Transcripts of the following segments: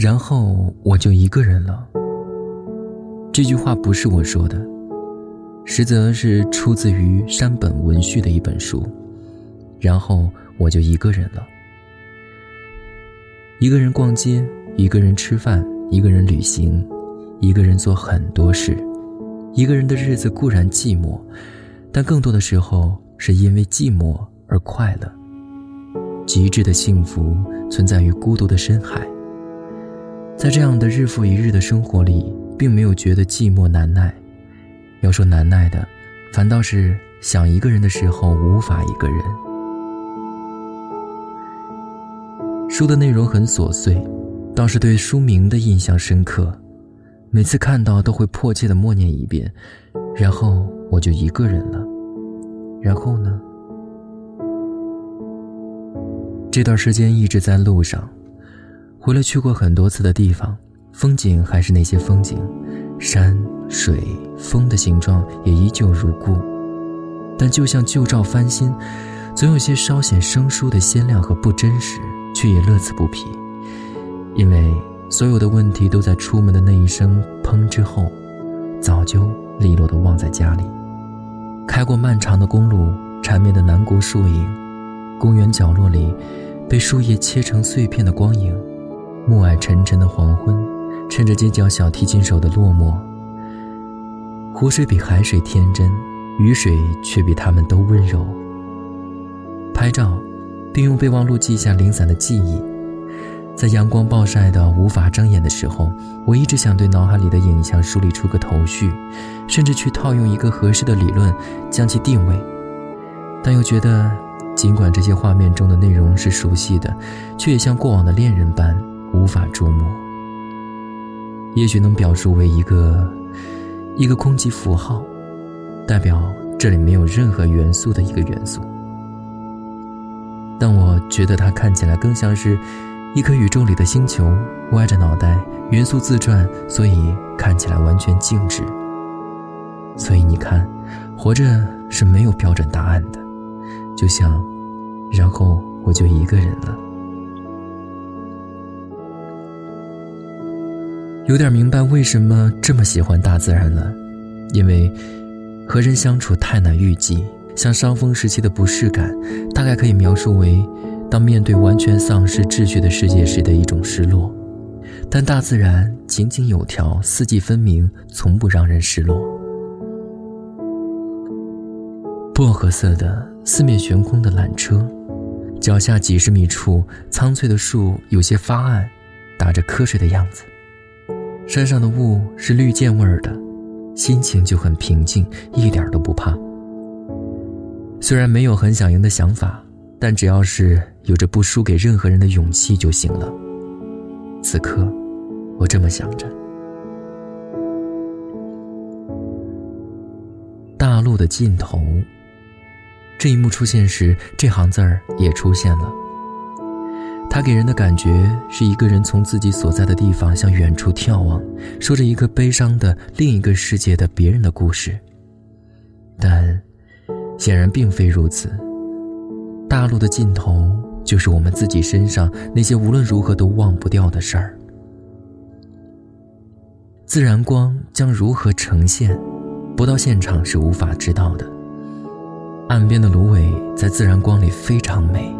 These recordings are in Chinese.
然后我就一个人了。这句话不是我说的，实则是出自于山本文绪的一本书。然后我就一个人了，一个人逛街，一个人吃饭，一个人旅行，一个人做很多事。一个人的日子固然寂寞，但更多的时候是因为寂寞而快乐。极致的幸福存在于孤独的深海。在这样的日复一日的生活里，并没有觉得寂寞难耐。要说难耐的，反倒是想一个人的时候无法一个人。书的内容很琐碎，倒是对书名的印象深刻。每次看到都会迫切的默念一遍，然后我就一个人了。然后呢？这段时间一直在路上，回了去过很多次的地方，风景还是那些风景，山水风的形状也依旧如故，但就像旧照翻新，总有些稍显生疏的鲜亮和不真实，却也乐此不疲，因为。所有的问题都在出门的那一声“砰”之后，早就利落地忘在家里。开过漫长的公路，缠绵的南国树影，公园角落里被树叶切成碎片的光影，暮霭沉沉的黄昏，趁着街角小提琴手的落寞。湖水比海水天真，雨水却比他们都温柔。拍照，并用备忘录记下零散的记忆。在阳光暴晒到无法睁眼的时候，我一直想对脑海里的影像梳理出个头绪，甚至去套用一个合适的理论将其定位，但又觉得，尽管这些画面中的内容是熟悉的，却也像过往的恋人般无法捉摸。也许能表述为一个一个空气符号，代表这里没有任何元素的一个元素，但我觉得它看起来更像是。一颗宇宙里的星球，歪着脑袋，元素自转，所以看起来完全静止。所以你看，活着是没有标准答案的，就像，然后我就一个人了。有点明白为什么这么喜欢大自然了，因为和人相处太难预计，像伤风时期的不适感，大概可以描述为。当面对完全丧失秩序的世界时的一种失落，但大自然井井有条，四季分明，从不让人失落。薄荷色的四面悬空的缆车，脚下几十米处苍翠的树有些发暗，打着瞌睡的样子。山上的雾是绿箭味儿的，心情就很平静，一点都不怕。虽然没有很想赢的想法。但只要是有着不输给任何人的勇气就行了。此刻，我这么想着。大陆的尽头。这一幕出现时，这行字儿也出现了。它给人的感觉是一个人从自己所在的地方向远处眺望，说着一个悲伤的另一个世界的别人的故事。但，显然并非如此。大陆的尽头，就是我们自己身上那些无论如何都忘不掉的事儿。自然光将如何呈现，不到现场是无法知道的。岸边的芦苇在自然光里非常美，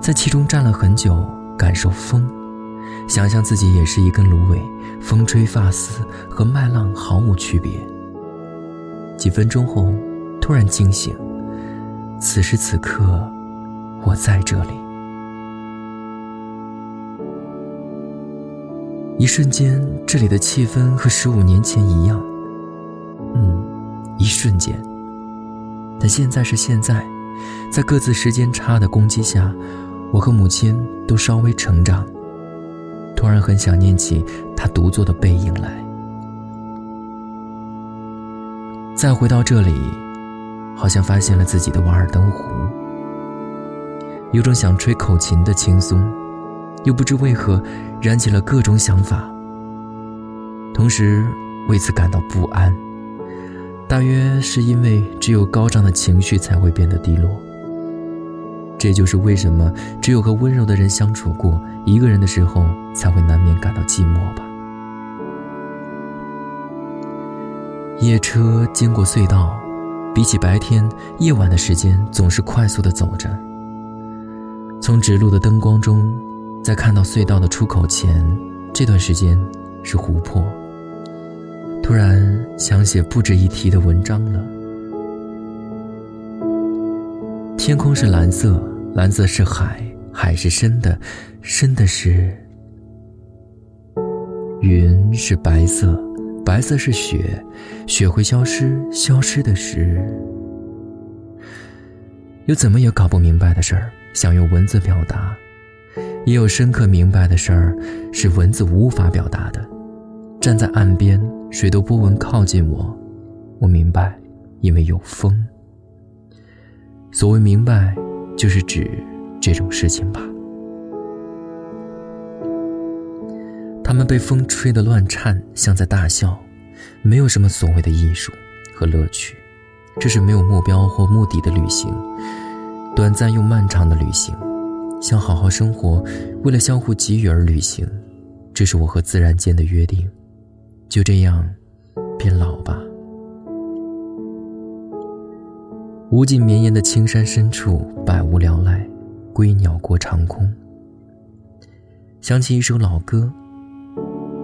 在其中站了很久，感受风，想象自己也是一根芦苇，风吹发丝和麦浪毫无区别。几分钟后，突然惊醒，此时此刻。我在这里，一瞬间，这里的气氛和十五年前一样。嗯，一瞬间。但现在是现在，在各自时间差的攻击下，我和母亲都稍微成长。突然很想念起他独坐的背影来。再回到这里，好像发现了自己的瓦尔登湖。有种想吹口琴的轻松，又不知为何燃起了各种想法，同时为此感到不安。大约是因为只有高涨的情绪才会变得低落。这就是为什么只有和温柔的人相处过，一个人的时候才会难免感到寂寞吧。夜车经过隧道，比起白天，夜晚的时间总是快速的走着。从指路的灯光中，在看到隧道的出口前，这段时间是湖泊。突然想写不值一提的文章了。天空是蓝色，蓝色是海，海是深的，深的是云是白色，白色是雪，雪会消失，消失的是有怎么也搞不明白的事儿，想用文字表达，也有深刻明白的事儿，是文字无法表达的。站在岸边。水都波纹靠近我，我明白，因为有风。所谓明白，就是指这种事情吧。他们被风吹得乱颤，像在大笑。没有什么所谓的艺术和乐趣，这是没有目标或目的的旅行，短暂又漫长的旅行，想好好生活，为了相互给予而旅行，这是我和自然间的约定。就这样，变老吧。无尽绵延的青山深处，百无聊赖，归鸟过长空。想起一首老歌，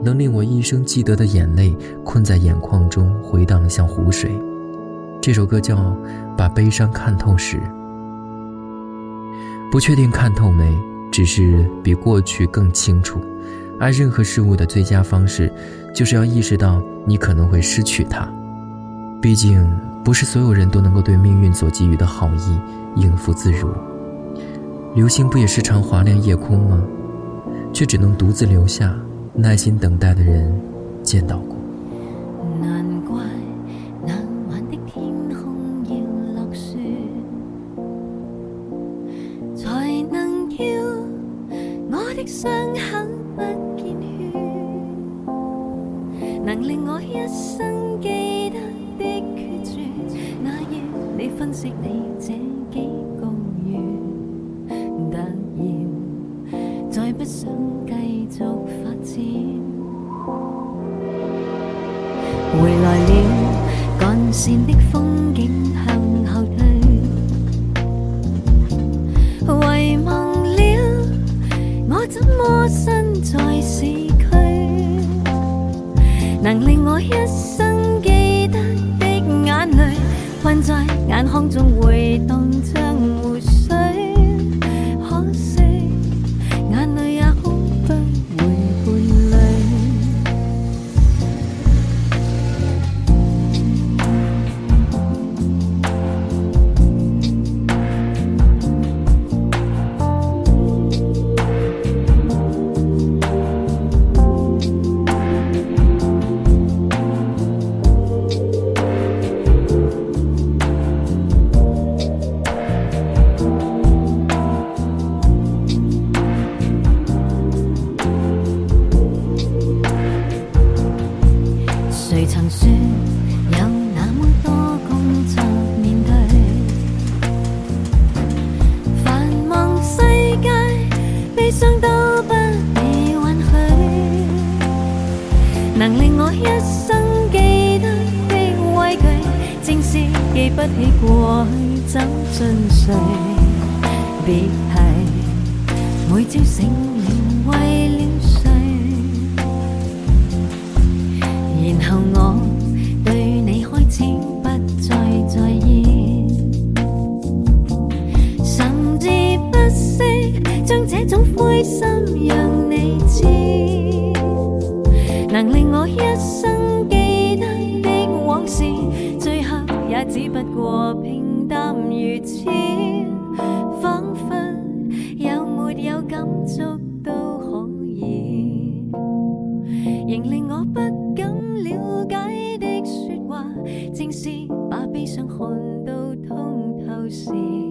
能令我一生记得的眼泪，困在眼眶中回荡像湖水。这首歌叫《把悲伤看透时》。不确定看透没，只是比过去更清楚。爱任何事物的最佳方式，就是要意识到你可能会失去它。毕竟，不是所有人都能够对命运所给予的好意应付自如。流星不也时常划亮夜空吗？却只能独自留下耐心等待的人见到过。分析你这几个月，突然再不想继续发展，回来了干线的风景向后退，遗忘了我怎么身在市区。能令我一生在眼眶中回荡，着。起过去怎进睡。别提每朝醒了为了谁，然后我对你开始不再在意，甚至不惜将这种灰心让你知。能令我一生只不过平淡如此。仿佛有没有感触都可以，仍令我不敢了解的说话，正是把悲伤看到通透时。